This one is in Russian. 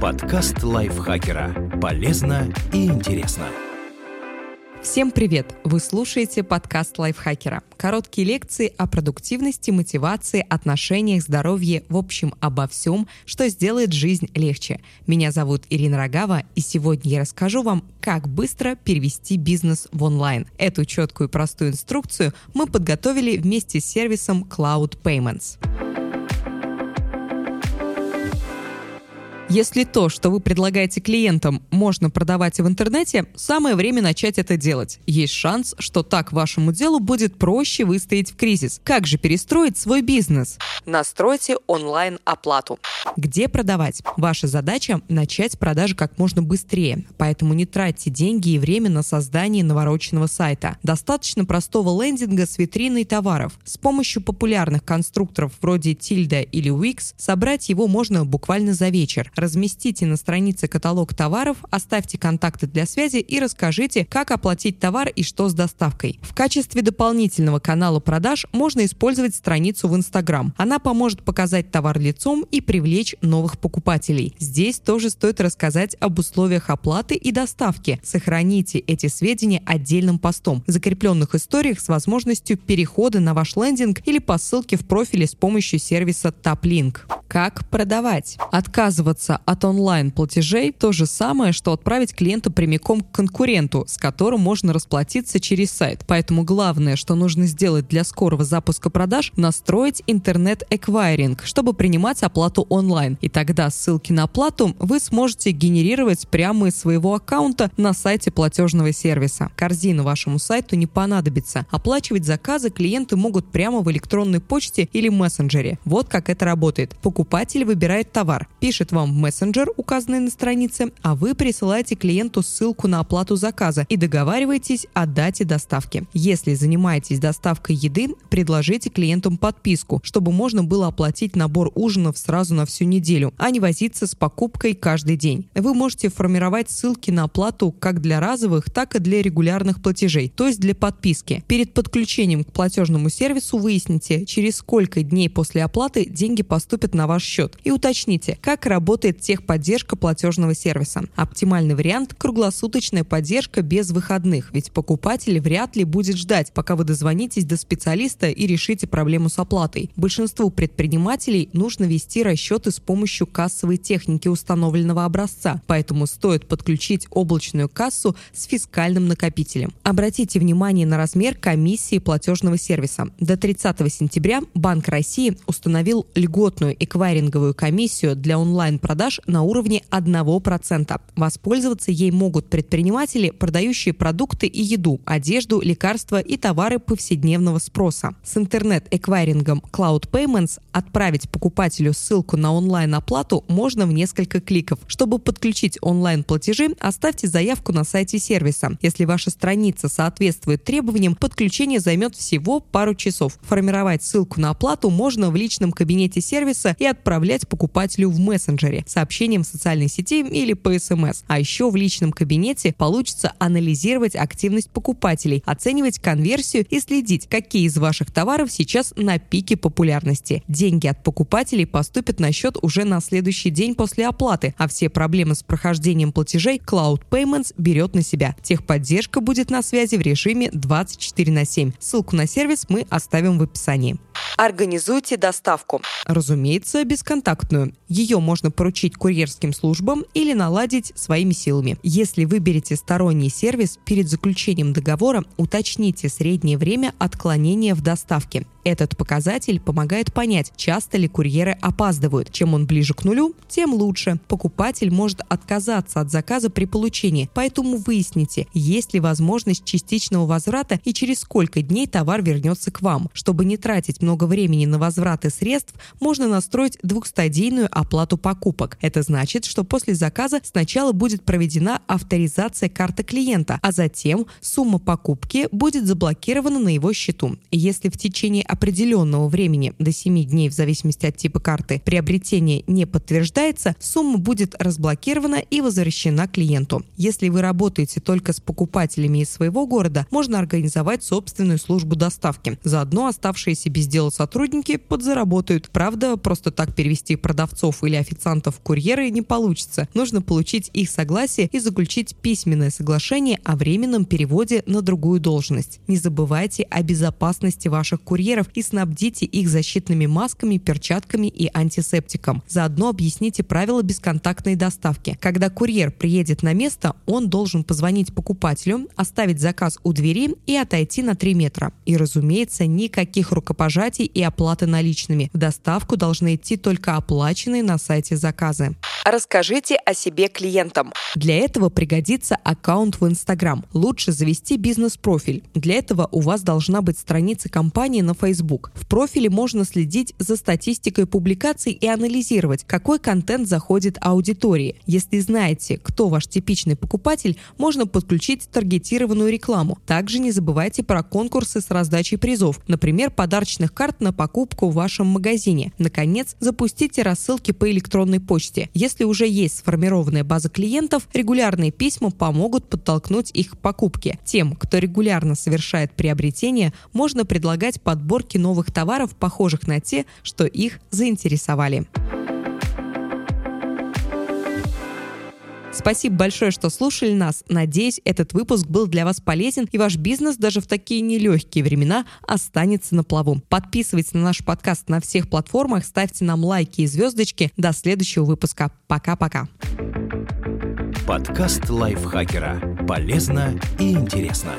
Подкаст лайфхакера. Полезно и интересно. Всем привет! Вы слушаете подкаст лайфхакера. Короткие лекции о продуктивности, мотивации, отношениях, здоровье, в общем, обо всем, что сделает жизнь легче. Меня зовут Ирина Рогава, и сегодня я расскажу вам, как быстро перевести бизнес в онлайн. Эту четкую и простую инструкцию мы подготовили вместе с сервисом Cloud Payments. Если то, что вы предлагаете клиентам, можно продавать в интернете, самое время начать это делать. Есть шанс, что так вашему делу будет проще выстоять в кризис. Как же перестроить свой бизнес? Настройте онлайн-оплату. Где продавать? Ваша задача – начать продажи как можно быстрее, поэтому не тратьте деньги и время на создание навороченного сайта. Достаточно простого лендинга с витриной товаров. С помощью популярных конструкторов вроде Tilda или Wix собрать его можно буквально за вечер разместите на странице каталог товаров, оставьте контакты для связи и расскажите, как оплатить товар и что с доставкой. В качестве дополнительного канала продаж можно использовать страницу в Instagram. Она поможет показать товар лицом и привлечь новых покупателей. Здесь тоже стоит рассказать об условиях оплаты и доставки. Сохраните эти сведения отдельным постом, в закрепленных историях с возможностью перехода на ваш лендинг или по ссылке в профиле с помощью сервиса TapLink. Как продавать? Отказываться от онлайн-платежей – то же самое, что отправить клиента прямиком к конкуренту, с которым можно расплатиться через сайт. Поэтому главное, что нужно сделать для скорого запуска продаж – настроить интернет-эквайринг, чтобы принимать оплату онлайн. И тогда ссылки на оплату вы сможете генерировать прямо из своего аккаунта на сайте платежного сервиса. Корзина вашему сайту не понадобится. Оплачивать заказы клиенты могут прямо в электронной почте или мессенджере. Вот как это работает. Покупатель выбирает товар, пишет вам в мессенджер, указанный на странице, а вы присылаете клиенту ссылку на оплату заказа и договариваетесь о дате доставки. Если занимаетесь доставкой еды, предложите клиентам подписку, чтобы можно было оплатить набор ужинов сразу на всю неделю, а не возиться с покупкой каждый день. Вы можете формировать ссылки на оплату как для разовых, так и для регулярных платежей, то есть для подписки. Перед подключением к платежному сервису выясните, через сколько дней после оплаты деньги поступят на ваш счет и уточните, как работает техподдержка платежного сервиса. Оптимальный вариант – круглосуточная поддержка без выходных, ведь покупатель вряд ли будет ждать, пока вы дозвонитесь до специалиста и решите проблему с оплатой. Большинству предпринимателей нужно вести расчеты с помощью кассовой техники установленного образца, поэтому стоит подключить облачную кассу с фискальным накопителем. Обратите внимание на размер комиссии платежного сервиса. До 30 сентября Банк России установил льготную эквайринговую комиссию для онлайн-продаж на уровне 1%. Воспользоваться ей могут предприниматели, продающие продукты и еду, одежду, лекарства и товары повседневного спроса. С интернет-эквайрингом Cloud Payments отправить покупателю ссылку на онлайн-оплату можно в несколько кликов. Чтобы подключить онлайн-платежи, оставьте заявку на сайте сервиса. Если ваша страница соответствует требованиям, подключение займет всего пару часов. Формировать ссылку на оплату можно в личном кабинете сервиса и отправлять покупателю в мессенджере, сообщением в социальной сети или по СМС. А еще в личном кабинете получится анализировать активность покупателей, оценивать конверсию и следить, какие из ваших товаров сейчас на пике популярности. Деньги от покупателей поступят на счет уже на следующий день после оплаты, а все проблемы с прохождением платежей Cloud Payments берет на себя. Техподдержка будет на связи в режиме 24 на 7. Ссылку на сервис мы оставим в описании. Организуйте доставку. Разумеется, бесконтактную. Ее можно поручить курьерским службам или наладить своими силами. Если выберете сторонний сервис, перед заключением договора уточните среднее время отклонения в доставке. Этот показатель помогает понять, часто ли курьеры опаздывают. Чем он ближе к нулю, тем лучше. Покупатель может отказаться от заказа при получении, поэтому выясните, есть ли возможность частичного возврата и через сколько дней товар вернется к вам. Чтобы не тратить много времени на возвраты средств, можно настроить двухстадийную оплату покупок. Это значит, что после заказа сначала будет проведена авторизация карты клиента, а затем сумма покупки будет заблокирована на его счету. Если в течение определенного времени до 7 дней в зависимости от типа карты приобретение не подтверждается, сумма будет разблокирована и возвращена клиенту. Если вы работаете только с покупателями из своего города, можно организовать собственную службу доставки. Заодно оставшиеся без дела сотрудники подзаработают. Правда, просто так перевести продавцов или официантов курьеры не получится. Нужно получить их согласие и заключить письменное соглашение о временном переводе на другую должность. Не забывайте о безопасности ваших курьеров и снабдите их защитными масками, перчатками и антисептиком. Заодно объясните правила бесконтактной доставки. Когда курьер приедет на место, он должен позвонить покупателю, оставить заказ у двери и отойти на 3 метра. И, разумеется, никаких рукопожатий и оплаты наличными. В доставку должны идти только оплаченные на сайте заказы. Расскажите о себе клиентам. Для этого пригодится аккаунт в Instagram. Лучше завести бизнес-профиль. Для этого у вас должна быть страница компании на Facebook. В профиле можно следить за статистикой публикаций и анализировать, какой контент заходит аудитории. Если знаете, кто ваш типичный покупатель, можно подключить таргетированную рекламу. Также не забывайте про конкурсы с раздачей призов, например, подарочных карт на покупку в вашем магазине. Наконец, запустите рассылки по электронной почте. Если если уже есть сформированная база клиентов, регулярные письма помогут подтолкнуть их к покупке. Тем, кто регулярно совершает приобретение, можно предлагать подборки новых товаров, похожих на те, что их заинтересовали. Спасибо большое, что слушали нас. Надеюсь, этот выпуск был для вас полезен, и ваш бизнес даже в такие нелегкие времена останется на плаву. Подписывайтесь на наш подкаст на всех платформах, ставьте нам лайки и звездочки. До следующего выпуска. Пока-пока. Подкаст лайфхакера. Полезно и интересно.